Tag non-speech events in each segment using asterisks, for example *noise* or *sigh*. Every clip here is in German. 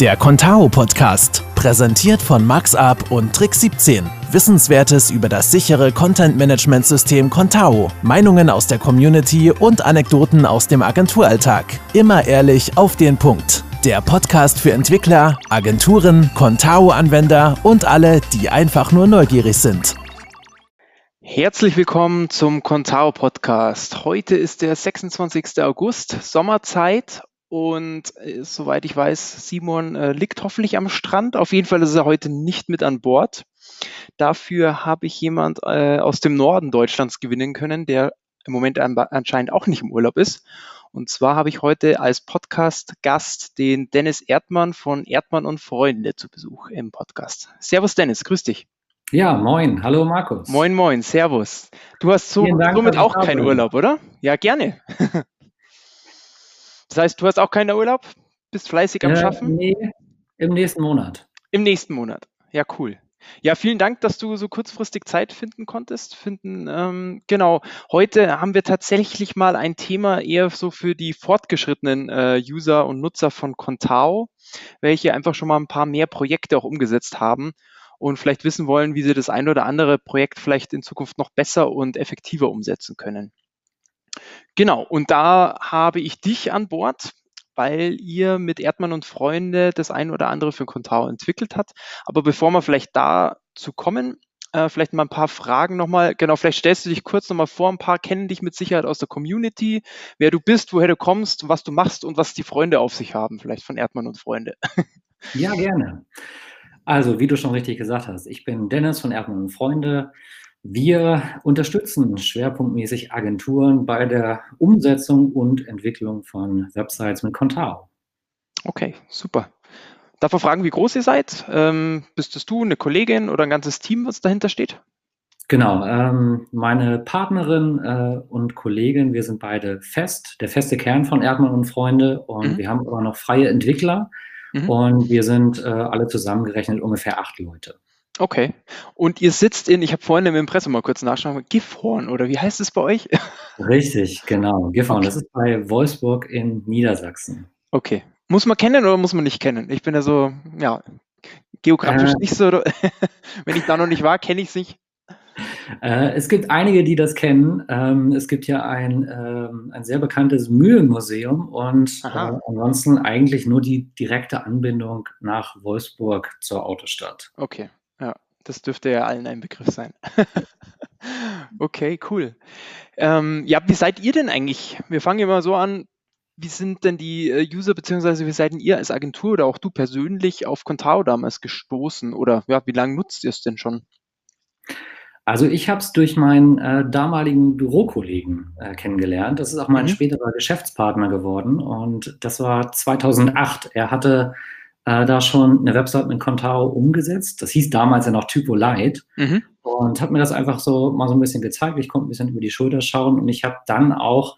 Der Contao Podcast, präsentiert von MaxUp und Trick 17. Wissenswertes über das sichere Content Management System Contao, Meinungen aus der Community und Anekdoten aus dem Agenturalltag. Immer ehrlich auf den Punkt. Der Podcast für Entwickler, Agenturen, Contao-Anwender und alle, die einfach nur neugierig sind. Herzlich willkommen zum Contao Podcast. Heute ist der 26. August, Sommerzeit und äh, soweit ich weiß, Simon äh, liegt hoffentlich am Strand. Auf jeden Fall ist er heute nicht mit an Bord. Dafür habe ich jemand äh, aus dem Norden Deutschlands gewinnen können, der im Moment an, anscheinend auch nicht im Urlaub ist. Und zwar habe ich heute als Podcast-Gast den Dennis Erdmann von Erdmann und Freunde zu Besuch im Podcast. Servus Dennis, grüß dich. Ja, moin. Hallo Markus. Moin, moin. Servus. Du hast so, Dank, somit auch keinen Urlaub, oder? Ja, gerne. *laughs* Das heißt, du hast auch keinen Urlaub? Bist fleißig am äh, Schaffen? Nee, im nächsten Monat. Im nächsten Monat. Ja, cool. Ja, vielen Dank, dass du so kurzfristig Zeit finden konntest. Finden, ähm, genau. Heute haben wir tatsächlich mal ein Thema eher so für die fortgeschrittenen äh, User und Nutzer von Contao, welche einfach schon mal ein paar mehr Projekte auch umgesetzt haben und vielleicht wissen wollen, wie sie das ein oder andere Projekt vielleicht in Zukunft noch besser und effektiver umsetzen können. Genau, und da habe ich dich an Bord, weil ihr mit Erdmann und Freunde das ein oder andere für Contao entwickelt habt. Aber bevor wir vielleicht dazu kommen, äh, vielleicht mal ein paar Fragen nochmal. Genau, vielleicht stellst du dich kurz nochmal vor. Ein paar kennen dich mit Sicherheit aus der Community, wer du bist, woher du kommst, was du machst und was die Freunde auf sich haben, vielleicht von Erdmann und Freunde. Ja, gerne. Also, wie du schon richtig gesagt hast, ich bin Dennis von Erdmann und Freunde. Wir unterstützen schwerpunktmäßig Agenturen bei der Umsetzung und Entwicklung von Websites mit Contao. Okay, super. Darf man fragen, wie groß ihr seid? Ähm, bist es du, eine Kollegin oder ein ganzes Team, was dahinter steht? Genau, ähm, meine Partnerin äh, und Kollegin, wir sind beide fest, der feste Kern von Erdmann und Freunde und mhm. wir haben aber noch freie Entwickler mhm. und wir sind äh, alle zusammengerechnet ungefähr acht Leute. Okay. Und ihr sitzt in, ich habe vorhin im Impressum mal kurz nachgeschaut, Gifhorn oder wie heißt es bei euch? *laughs* Richtig, genau. Gifhorn, okay. das ist bei Wolfsburg in Niedersachsen. Okay. Muss man kennen oder muss man nicht kennen? Ich bin ja so, ja, geografisch äh, nicht so, *laughs* wenn ich da noch nicht war, kenne ich es nicht. Äh, es gibt einige, die das kennen. Ähm, es gibt ja ein, ähm, ein sehr bekanntes Mühlenmuseum und äh, ansonsten eigentlich nur die direkte Anbindung nach Wolfsburg zur Autostadt. Okay. Das dürfte ja allen ein Begriff sein. *laughs* okay, cool. Ähm, ja, wie seid ihr denn eigentlich? Wir fangen immer so an. Wie sind denn die äh, User beziehungsweise wie seid denn ihr als Agentur oder auch du persönlich auf Contao damals gestoßen? Oder ja, wie lange nutzt ihr es denn schon? Also ich habe es durch meinen äh, damaligen Bürokollegen äh, kennengelernt. Das ist auch mein mhm. späterer Geschäftspartner geworden und das war 2008. Er hatte äh, da schon eine Website mit Contao umgesetzt. Das hieß damals ja noch Typo Light mhm. und hat mir das einfach so mal so ein bisschen gezeigt. Ich konnte ein bisschen über die Schulter schauen und ich habe dann auch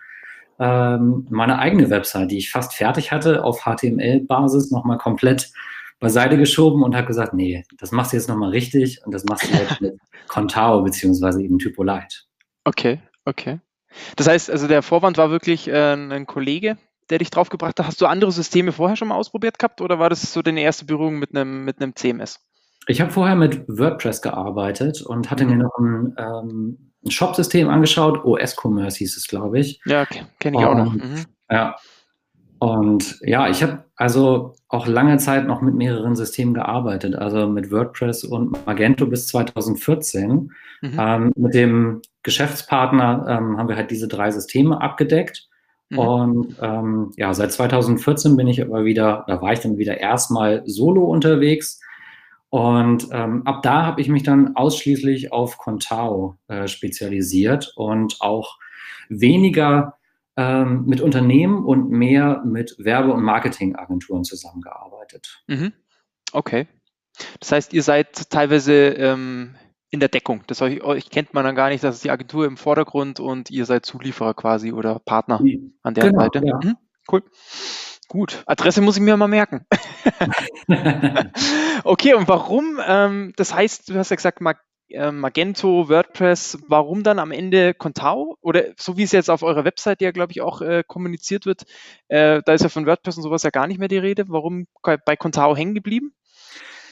ähm, meine eigene Website, die ich fast fertig hatte, auf HTML-Basis nochmal komplett beiseite geschoben und habe gesagt, nee, das machst du jetzt nochmal richtig und das machst du jetzt *laughs* mit Contao beziehungsweise eben Typo Light. Okay, okay. Das heißt, also der Vorwand war wirklich äh, ein Kollege, der dich draufgebracht hat? Hast du andere Systeme vorher schon mal ausprobiert gehabt oder war das so deine erste Berührung mit einem, mit einem CMS? Ich habe vorher mit WordPress gearbeitet und hatte mir noch ein, ähm, ein Shop-System angeschaut. OS Commerce hieß es, glaube ich. Ja, kenne ich auch noch. Mhm. Ja. Und ja, ich habe also auch lange Zeit noch mit mehreren Systemen gearbeitet, also mit WordPress und Magento bis 2014. Mhm. Ähm, mit dem Geschäftspartner ähm, haben wir halt diese drei Systeme abgedeckt. Mhm. Und ähm, ja, seit 2014 bin ich aber wieder, da war ich dann wieder erstmal solo unterwegs. Und ähm, ab da habe ich mich dann ausschließlich auf Contao äh, spezialisiert und auch weniger ähm, mit Unternehmen und mehr mit Werbe- und Marketingagenturen zusammengearbeitet. Mhm. Okay. Das heißt, ihr seid teilweise ähm, in der Deckung. Das euch, euch kennt man dann gar nicht, das ist die Agentur im Vordergrund und ihr seid Zulieferer quasi oder Partner an der genau, Seite. Ja. Mhm, cool. Gut, Adresse muss ich mir mal merken. *laughs* *laughs* okay, und warum? Ähm, das heißt, du hast ja gesagt, äh, Magento, WordPress, warum dann am Ende Contao? Oder so wie es jetzt auf eurer Website ja, glaube ich, auch äh, kommuniziert wird, äh, da ist ja von WordPress und sowas ja gar nicht mehr die Rede. Warum bei Contao hängen geblieben?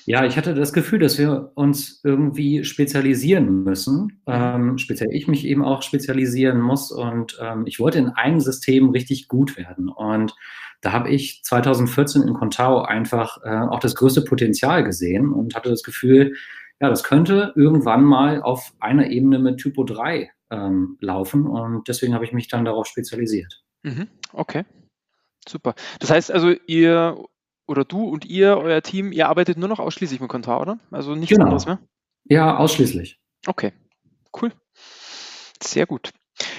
Ja, ich hatte das Gefühl, dass wir uns irgendwie spezialisieren müssen. Ähm, speziell ich mich eben auch spezialisieren muss. Und ähm, ich wollte in einem System richtig gut werden. Und da habe ich 2014 in Contao einfach äh, auch das größte Potenzial gesehen und hatte das Gefühl, ja, das könnte irgendwann mal auf einer Ebene mit Typo 3 ähm, laufen und deswegen habe ich mich dann darauf spezialisiert. Mhm, okay, super. Das heißt also, ihr oder du und ihr, euer Team, ihr arbeitet nur noch ausschließlich mit Contao, oder? Also nichts genau. anderes mehr? Ja, ausschließlich. Okay, cool. Sehr gut.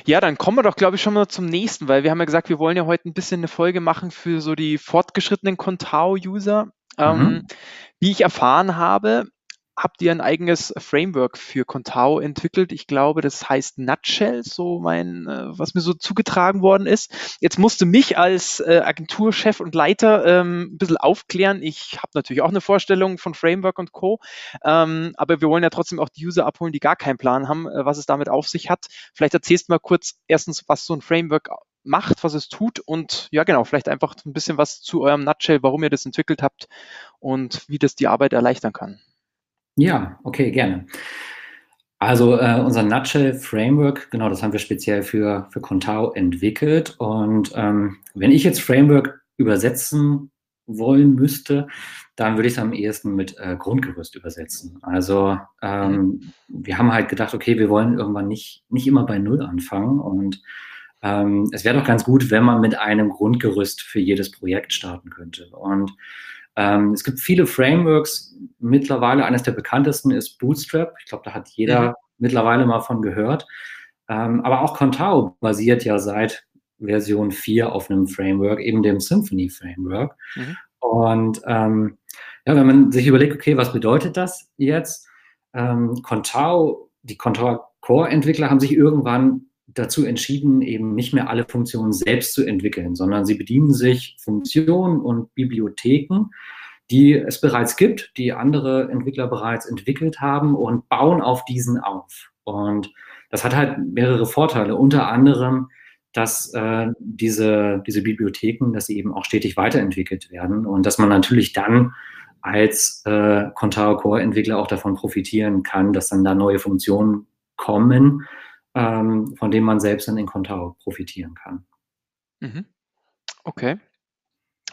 Ja, dann kommen wir doch, glaube ich, schon mal zum nächsten, weil wir haben ja gesagt, wir wollen ja heute ein bisschen eine Folge machen für so die fortgeschrittenen Contao-User. Ähm, mhm. Wie ich erfahren habe, habt ihr ein eigenes Framework für Contao entwickelt. Ich glaube, das heißt Nutshell, so mein, äh, was mir so zugetragen worden ist. Jetzt musste mich als äh, Agenturchef und Leiter ähm, ein bisschen aufklären. Ich habe natürlich auch eine Vorstellung von Framework und Co. Ähm, aber wir wollen ja trotzdem auch die User abholen, die gar keinen Plan haben, äh, was es damit auf sich hat. Vielleicht erzählst du mal kurz erstens, was so ein Framework macht, was es tut und ja genau, vielleicht einfach ein bisschen was zu eurem Nutshell, warum ihr das entwickelt habt und wie das die Arbeit erleichtern kann. Ja, okay, gerne. Also äh, unser Nutshell Framework, genau, das haben wir speziell für, für Contao entwickelt. Und ähm, wenn ich jetzt Framework übersetzen wollen müsste, dann würde ich es am ehesten mit äh, Grundgerüst übersetzen. Also ähm, wir haben halt gedacht, okay, wir wollen irgendwann nicht, nicht immer bei Null anfangen. Und ähm, es wäre doch ganz gut, wenn man mit einem Grundgerüst für jedes Projekt starten könnte. Und ähm, es gibt viele Frameworks. Mittlerweile eines der bekanntesten ist Bootstrap. Ich glaube, da hat jeder mhm. mittlerweile mal von gehört. Ähm, aber auch Contao basiert ja seit Version 4 auf einem Framework, eben dem Symphony Framework. Mhm. Und ähm, ja, wenn man sich überlegt, okay, was bedeutet das jetzt? Ähm, Contao, die Contao Core-Entwickler haben sich irgendwann dazu entschieden, eben nicht mehr alle Funktionen selbst zu entwickeln, sondern sie bedienen sich Funktionen und Bibliotheken, die es bereits gibt, die andere Entwickler bereits entwickelt haben und bauen auf diesen auf. Und das hat halt mehrere Vorteile, unter anderem, dass äh, diese, diese Bibliotheken, dass sie eben auch stetig weiterentwickelt werden und dass man natürlich dann als äh, Contao Core Entwickler auch davon profitieren kann, dass dann da neue Funktionen kommen, ähm, von dem man selbst dann in Contao profitieren kann. Mhm. Okay.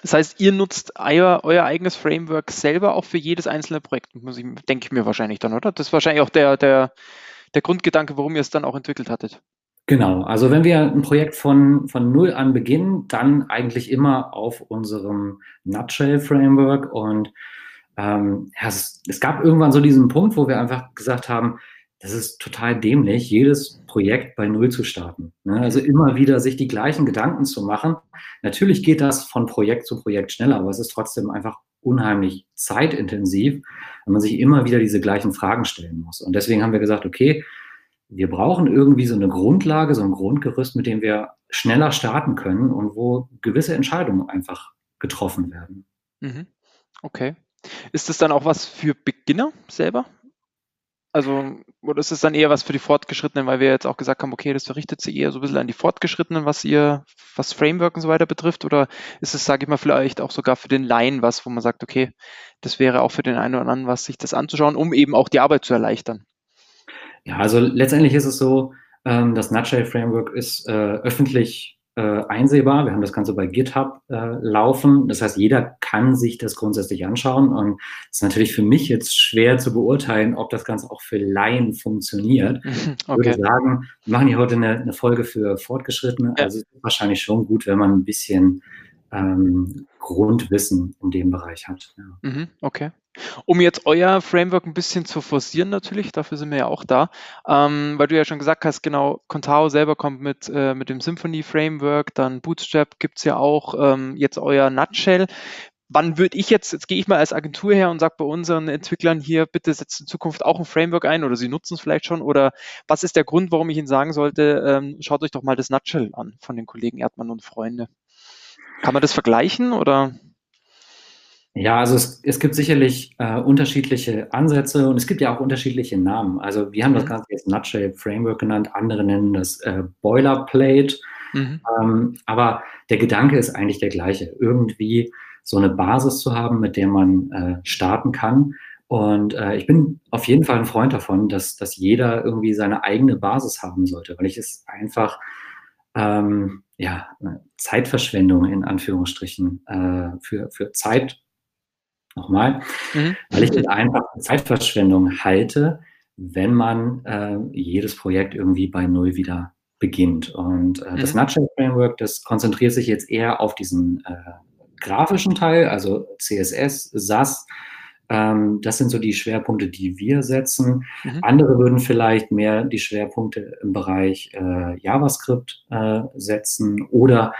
Das heißt, ihr nutzt euer, euer, eigenes Framework selber auch für jedes einzelne Projekt, muss ich, denke ich mir wahrscheinlich dann, oder? Das ist wahrscheinlich auch der, der, der Grundgedanke, warum ihr es dann auch entwickelt hattet. Genau, also wenn wir ein Projekt von, von null an beginnen, dann eigentlich immer auf unserem Nutshell-Framework. Und ähm, es, es, gab irgendwann so diesen Punkt, wo wir einfach gesagt haben, das ist total dämlich, jedes Projekt bei Null zu starten. Ne? Also immer wieder sich die gleichen Gedanken zu machen. Natürlich geht das von Projekt zu Projekt schneller, aber es ist trotzdem einfach unheimlich zeitintensiv, wenn man sich immer wieder diese gleichen Fragen stellen muss. Und deswegen haben wir gesagt, okay, wir brauchen irgendwie so eine Grundlage, so ein Grundgerüst, mit dem wir schneller starten können und wo gewisse Entscheidungen einfach getroffen werden. Mhm. Okay. Ist das dann auch was für Beginner selber? Also, oder ist es dann eher was für die Fortgeschrittenen, weil wir jetzt auch gesagt haben, okay, das richtet sich eher so ein bisschen an die Fortgeschrittenen, was ihr, was Framework und so weiter betrifft? Oder ist es, sage ich mal, vielleicht auch sogar für den Laien was, wo man sagt, okay, das wäre auch für den einen oder anderen was, sich das anzuschauen, um eben auch die Arbeit zu erleichtern? Ja, also letztendlich ist es so, ähm, das Nutshell Framework ist äh, öffentlich äh, einsehbar. Wir haben das Ganze bei GitHub äh, laufen. Das heißt, jeder kann sich das grundsätzlich anschauen. Und es ist natürlich für mich jetzt schwer zu beurteilen, ob das Ganze auch für Laien funktioniert. Okay. *laughs* Ich würde sagen, wir machen hier heute eine, eine Folge für Fortgeschrittene. Ja. Also es ist wahrscheinlich schon gut, wenn man ein bisschen ähm, Grundwissen in dem Bereich hat. Ja. Mhm, okay. Um jetzt euer Framework ein bisschen zu forcieren natürlich, dafür sind wir ja auch da, ähm, weil du ja schon gesagt hast, genau, Contao selber kommt mit, äh, mit dem Symphony Framework, dann Bootstrap gibt es ja auch, ähm, jetzt euer Nutshell. Wann würde ich jetzt, jetzt gehe ich mal als Agentur her und sage bei unseren Entwicklern hier, bitte setzt in Zukunft auch ein Framework ein oder sie nutzen es vielleicht schon oder was ist der Grund, warum ich Ihnen sagen sollte, ähm, schaut euch doch mal das Nutshell an von den Kollegen Erdmann und Freunde. Kann man das vergleichen oder? Ja, also es, es gibt sicherlich äh, unterschiedliche Ansätze und es gibt ja auch unterschiedliche Namen. Also wir haben das mhm. Ganze jetzt Nutshell Framework genannt, andere nennen das äh, Boilerplate. Mhm. Ähm, aber der Gedanke ist eigentlich der gleiche. Irgendwie so eine Basis zu haben, mit der man äh, starten kann. Und äh, ich bin auf jeden Fall ein Freund davon, dass, dass jeder irgendwie seine eigene Basis haben sollte, weil ich es einfach ähm, ja, Zeitverschwendung in Anführungsstrichen äh, für, für Zeit nochmal, mhm. weil ich es einfach Zeitverschwendung halte, wenn man äh, jedes Projekt irgendwie bei Null wieder beginnt. Und äh, mhm. das Nutshell Framework, das konzentriert sich jetzt eher auf diesen äh, grafischen Teil, also CSS, SAS. Ähm, das sind so die Schwerpunkte, die wir setzen. Mhm. Andere würden vielleicht mehr die Schwerpunkte im Bereich äh, JavaScript äh, setzen oder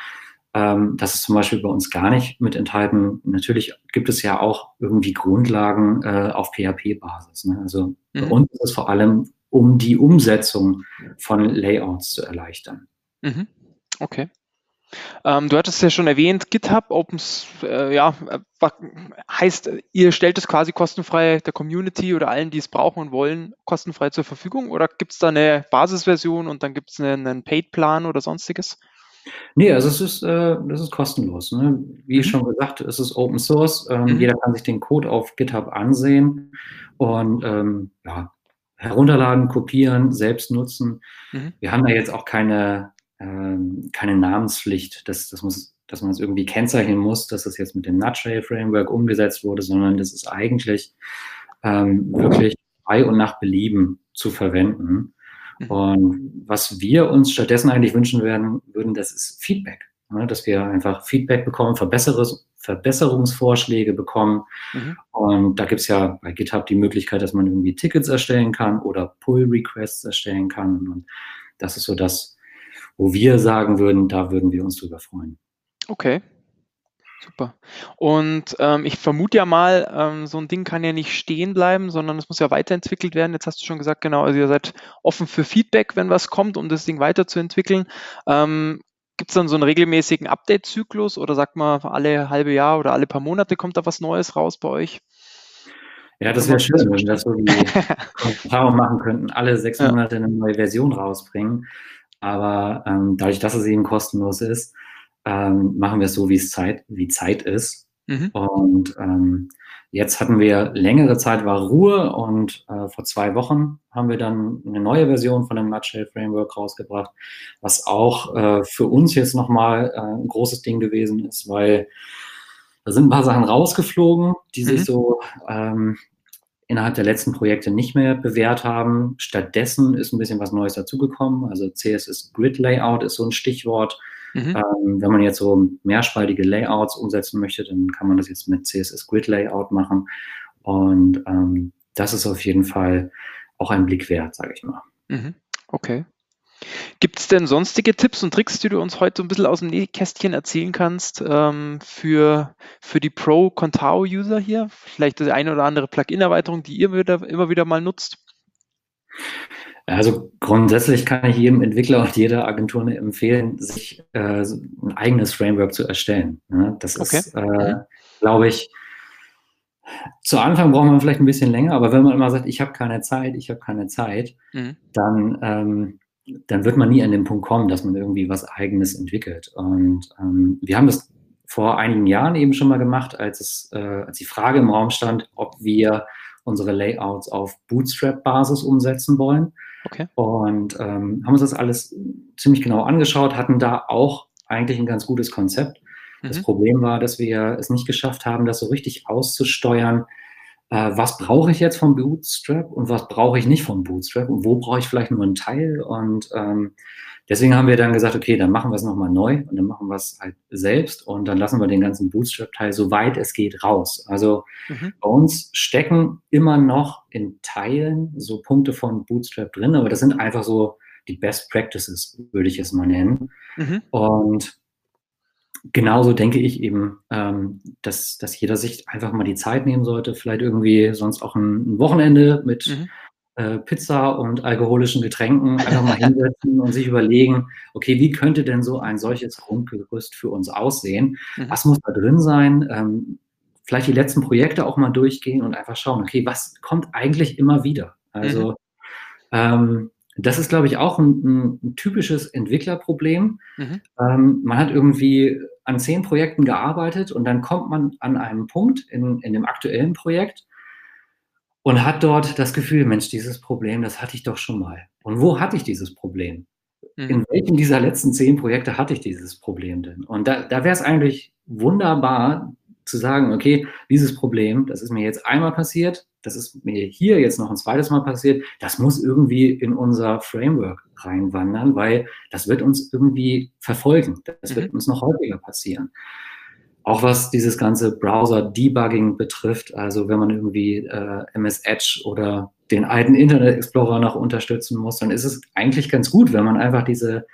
ähm, das ist zum Beispiel bei uns gar nicht mit enthalten. Natürlich gibt es ja auch irgendwie Grundlagen äh, auf PHP-Basis. Ne? Also mhm. bei uns ist es vor allem, um die Umsetzung von Layouts zu erleichtern. Mhm. Okay. Ähm, du hattest ja schon erwähnt, GitHub Open, äh, ja, äh, heißt, ihr stellt es quasi kostenfrei der Community oder allen, die es brauchen und wollen, kostenfrei zur Verfügung? Oder gibt es da eine Basisversion und dann gibt es einen, einen Paid-Plan oder sonstiges? Nee, also es ist, äh, das ist kostenlos. Ne? Wie mhm. schon gesagt, es ist Open Source. Ähm, mhm. Jeder kann sich den Code auf GitHub ansehen und ähm, ja, herunterladen, kopieren, selbst nutzen. Mhm. Wir haben da jetzt auch keine, ähm, keine Namenspflicht, dass, dass, muss, dass man es irgendwie kennzeichnen muss, dass das jetzt mit dem Nutshell Framework umgesetzt wurde, sondern das ist eigentlich ähm, wirklich frei und nach Belieben zu verwenden. Mhm. Und was wir uns stattdessen eigentlich wünschen werden, würden, das ist Feedback. Ne? Dass wir einfach Feedback bekommen, Verbesserungs Verbesserungsvorschläge bekommen. Mhm. Und da gibt es ja bei GitHub die Möglichkeit, dass man irgendwie Tickets erstellen kann oder Pull-Requests erstellen kann. Und das ist so das, wo wir sagen würden, da würden wir uns drüber freuen. Okay, Super. Und ähm, ich vermute ja mal, ähm, so ein Ding kann ja nicht stehen bleiben, sondern es muss ja weiterentwickelt werden. Jetzt hast du schon gesagt, genau, also ihr seid offen für Feedback, wenn was kommt, um das Ding weiterzuentwickeln. Ähm, Gibt es dann so einen regelmäßigen Update-Zyklus oder sagt man, alle halbe Jahr oder alle paar Monate kommt da was Neues raus bei euch? Ja, das wäre schön, wenn wir das so die *laughs* Erfahrung machen könnten, alle sechs Monate eine neue Version rausbringen. Aber ähm, dadurch, dass es eben kostenlos ist, ähm, machen wir es so, wie es Zeit, wie Zeit ist. Mhm. Und ähm, jetzt hatten wir längere Zeit war Ruhe und äh, vor zwei Wochen haben wir dann eine neue Version von dem Nutshell Framework rausgebracht, was auch äh, für uns jetzt nochmal äh, ein großes Ding gewesen ist, weil da sind ein paar Sachen rausgeflogen, die mhm. sich so ähm, innerhalb der letzten Projekte nicht mehr bewährt haben. Stattdessen ist ein bisschen was Neues dazugekommen. Also CSS Grid Layout ist so ein Stichwort. Mhm. Ähm, wenn man jetzt so mehrspaltige Layouts umsetzen möchte, dann kann man das jetzt mit CSS Grid Layout machen. Und ähm, das ist auf jeden Fall auch ein Blick wert, sage ich mal. Mhm. Okay. Gibt es denn sonstige Tipps und Tricks, die du uns heute so ein bisschen aus dem Nähkästchen erzählen kannst ähm, für, für die Pro-Contao-User hier? Vielleicht die eine oder andere Plugin-Erweiterung, die ihr wieder, immer wieder mal nutzt? Also grundsätzlich kann ich jedem Entwickler und jeder Agentur empfehlen, sich äh, ein eigenes Framework zu erstellen. Ne? Das okay. ist, äh, mhm. glaube ich, zu Anfang braucht man vielleicht ein bisschen länger, aber wenn man immer sagt, ich habe keine Zeit, ich habe keine Zeit, mhm. dann, ähm, dann wird man nie an den Punkt kommen, dass man irgendwie was Eigenes entwickelt. Und ähm, wir haben das vor einigen Jahren eben schon mal gemacht, als, es, äh, als die Frage im Raum stand, ob wir unsere Layouts auf Bootstrap-Basis umsetzen wollen. Okay. Und ähm, haben uns das alles ziemlich genau angeschaut, hatten da auch eigentlich ein ganz gutes Konzept. Mhm. Das Problem war, dass wir es nicht geschafft haben, das so richtig auszusteuern. Äh, was brauche ich jetzt vom Bootstrap und was brauche ich nicht vom Bootstrap und wo brauche ich vielleicht nur einen Teil? Und ähm, Deswegen haben wir dann gesagt, okay, dann machen wir es nochmal neu und dann machen wir es halt selbst und dann lassen wir den ganzen Bootstrap-Teil so weit es geht raus. Also mhm. bei uns stecken immer noch in Teilen so Punkte von Bootstrap drin, aber das sind einfach so die Best Practices, würde ich es mal nennen. Mhm. Und genauso denke ich eben, ähm, dass, dass jeder sich einfach mal die Zeit nehmen sollte, vielleicht irgendwie sonst auch ein, Wochenende mit mhm. Äh, Pizza und alkoholischen Getränken einfach mal *laughs* hinsetzen und sich überlegen, okay, wie könnte denn so ein solches Grundgerüst für uns aussehen? Mhm. Was muss da drin sein? Ähm, vielleicht die letzten Projekte auch mal durchgehen und einfach schauen, okay, was kommt eigentlich immer wieder? Also mhm. ähm, das ist, glaube ich, auch ein, ein, typisches Entwicklerproblem. Mhm. Ähm, man hat irgendwie an zehn Projekten gearbeitet und dann kommt man an einem Punkt in, in dem aktuellen Projekt und hat dort das Gefühl, Mensch, dieses Problem, das hatte ich doch schon mal. Und wo hatte ich dieses Problem? Mhm. In welchem dieser letzten zehn Projekte hatte ich dieses Problem denn? Und da, da wäre es eigentlich wunderbar zu sagen, okay, dieses Problem, das ist mir jetzt einmal passiert, das ist mir hier jetzt noch ein zweites Mal passiert, das muss irgendwie in unser Framework reinwandern, weil das wird uns irgendwie verfolgen. Das mhm. wird uns noch häufiger passieren. Auch was dieses ganze Browser-Debugging betrifft, also wenn man irgendwie äh, MS Edge oder den alten Internet Explorer noch unterstützen muss, dann ist es eigentlich ganz gut, wenn man einfach diese,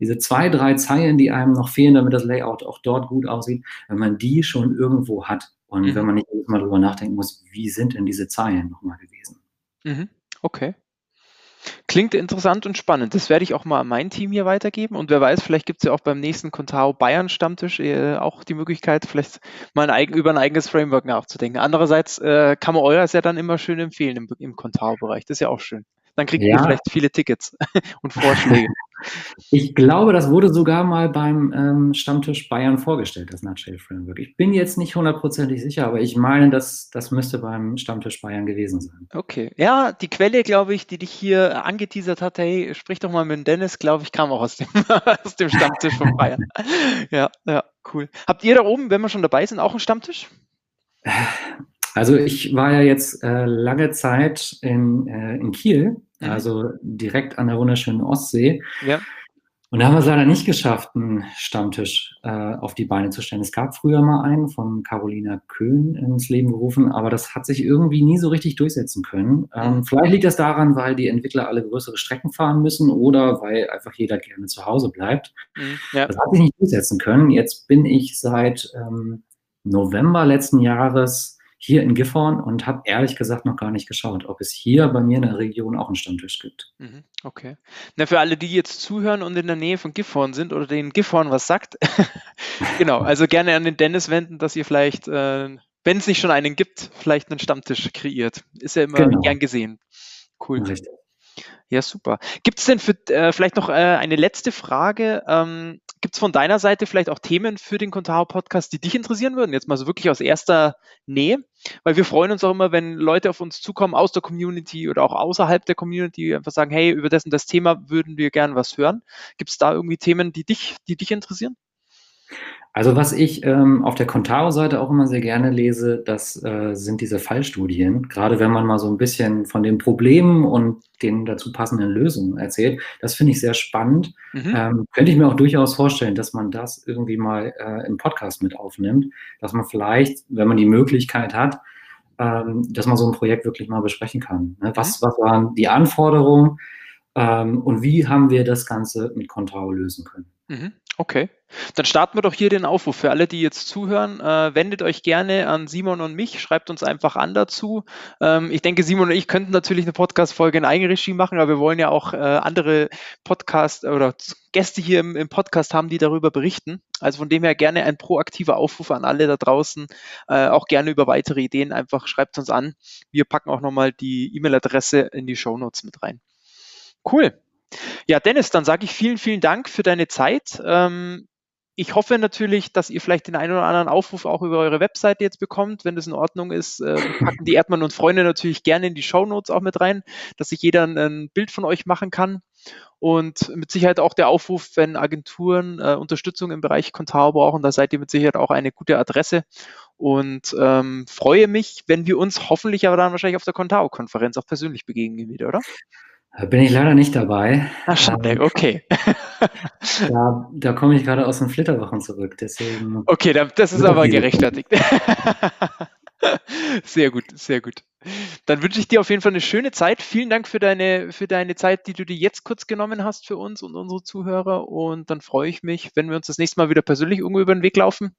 diese zwei, drei Zeilen, die einem noch fehlen, damit das Layout auch dort gut aussieht, wenn man die schon irgendwo hat und mhm. wenn man nicht jedes Mal drüber nachdenken muss, wie sind denn diese Zeilen nochmal gewesen. Mhm. Okay. Klingt interessant und spannend. Das werde ich auch mal an mein Team hier weitergeben. Und wer weiß, vielleicht gibt es ja auch beim nächsten Contao Bayern Stammtisch äh, auch die Möglichkeit, vielleicht mal ein eigen, über ein eigenes Framework nachzudenken. Andererseits äh, kann man eures ja dann immer schön empfehlen im, im Contao-Bereich. Das ist ja auch schön. Dann kriegt ja. ihr vielleicht viele Tickets *laughs* und Vorschläge. Ich glaube, das wurde sogar mal beim ähm, Stammtisch Bayern vorgestellt, das Nutshell Framework. Ich bin jetzt nicht hundertprozentig sicher, aber ich meine, dass das müsste beim Stammtisch Bayern gewesen sein. Okay. Ja, die Quelle, glaube ich, die dich hier angeteasert hat, hey, sprich doch mal mit Dennis, glaube ich, kam auch aus dem, *laughs* aus dem Stammtisch von Bayern. *laughs* ja, ja, cool. Habt ihr da oben, wenn wir schon dabei sind, auch einen Stammtisch? Also ich war ja jetzt äh, lange Zeit in, äh, in Kiel mhm. also direkt an der wunderschönen Ostsee. Ja. Und da haben wir es leider nicht geschafft, einen Stammtisch äh, auf die Beine zu stellen. Es gab früher mal einen von Carolina Köhn ins Leben gerufen, aber das hat sich irgendwie nie so richtig durchsetzen können. Ähm, vielleicht liegt das daran, weil die Entwickler alle größere Strecken fahren müssen oder weil einfach jeder gerne zu Hause bleibt. Mhm. Ja. Das hat sich nicht durchsetzen können. Jetzt bin ich seit ähm, November letzten Jahres hier in Gifhorn und habe ehrlich gesagt noch gar nicht geschaut, ob es hier bei mir in der Region auch einen Stammtisch gibt. Mhm, okay. Na, für alle, die jetzt zuhören und in der Nähe von Gifhorn sind oder denen Gifhorn was sagt, *laughs* genau, also gerne an den Dennis wenden, dass ihr vielleicht, äh, wenn es nicht schon einen gibt, vielleicht einen Stammtisch kreiert. Ist ja immer genau. gern gesehen. Cool. Richtig. Ja, super. Gibt es denn für, äh, vielleicht noch äh, eine letzte Frage? Ähm, es von deiner Seite vielleicht auch Themen für den Contao-Podcast, die dich interessieren würden? Jetzt mal so wirklich aus erster Nähe, weil wir freuen uns auch immer, wenn Leute auf uns zukommen aus der Community oder auch außerhalb der Community, einfach sagen, hey, über das und das Thema würden wir gerne was hören. Gibt es da irgendwie Themen, die dich, die dich interessieren? Also was ich ähm, auf der Contao-Seite auch immer sehr gerne lese, das äh, sind diese Fallstudien. Gerade wenn man mal so ein bisschen von den Problemen und den dazu passenden Lösungen erzählt. Das finde ich sehr spannend. Mhm. Ähm, könnte ich mir auch durchaus vorstellen, dass man das irgendwie mal äh, im Podcast mit aufnimmt. Dass man vielleicht, wenn man die Möglichkeit hat, ähm, dass man so ein Projekt wirklich mal besprechen kann. Ne? Was, mhm. was waren die Anforderungen ähm, und wie haben wir das Ganze mit Contao lösen können? Mhm. Okay. Dann starten wir doch hier den Aufruf für alle, die jetzt zuhören. Äh, wendet euch gerne an Simon und mich, schreibt uns einfach an dazu. Ähm, ich denke, Simon und ich könnten natürlich eine Podcast-Folge in Eigenregie machen, aber wir wollen ja auch äh, andere Podcast oder Gäste hier im, im, Podcast haben, die darüber berichten. Also von dem her gerne ein proaktiver Aufruf an alle da draußen. Äh, auch gerne über weitere Ideen einfach schreibt uns an. Wir packen auch nochmal die E-Mail-Adresse in die Show Notes mit rein. Cool. Ja, Dennis, dann sage ich vielen, vielen Dank für deine Zeit. Ähm, ich hoffe natürlich, dass ihr vielleicht den einen oder anderen Aufruf auch über eure Webseite jetzt bekommt. Wenn das in Ordnung ist, äh, *laughs* packen die Erdmann und Freunde natürlich gerne in die Show Notes auch mit rein, dass sich jeder ein, Bild von euch machen kann. Und mit Sicherheit auch der Aufruf, wenn Agenturen äh, Unterstützung im Bereich Contao brauchen, da seid ihr mit Sicherheit auch eine gute Adresse. Und ähm, freue mich, wenn wir uns hoffentlich aber dann wahrscheinlich auf der Contao-Konferenz auch persönlich begegnen wieder, oder? Bin ich leider nicht dabei. Ach, schade, ähm, okay. *laughs* da, da komme ich gerade aus den Flitterwochen zurück, deswegen. Okay, das ist aber gerechtfertigt. *laughs* *laughs* Sehr gut, sehr gut. Dann wünsche ich dir auf jeden Fall eine schöne Zeit. Vielen Dank für deine, für deine Zeit, die du dir jetzt kurz genommen hast für uns und unsere Zuhörer. Und dann freue ich mich, wenn wir uns das nächste Mal wieder persönlich irgendwo über den Weg laufen.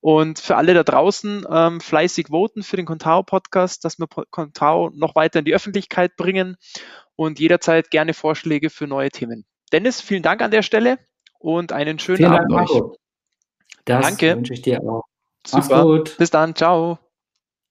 Und für alle da draußen ähm, fleißig voten für den Contao-Podcast, dass wir Contao noch weiter in die Öffentlichkeit bringen und jederzeit gerne Vorschläge für neue Themen. Dennis, vielen Dank an der Stelle und einen schönen vielen Abend Dank, euch. Das Danke. wünsche ich dir auch. Super. Bis dann. Ciao.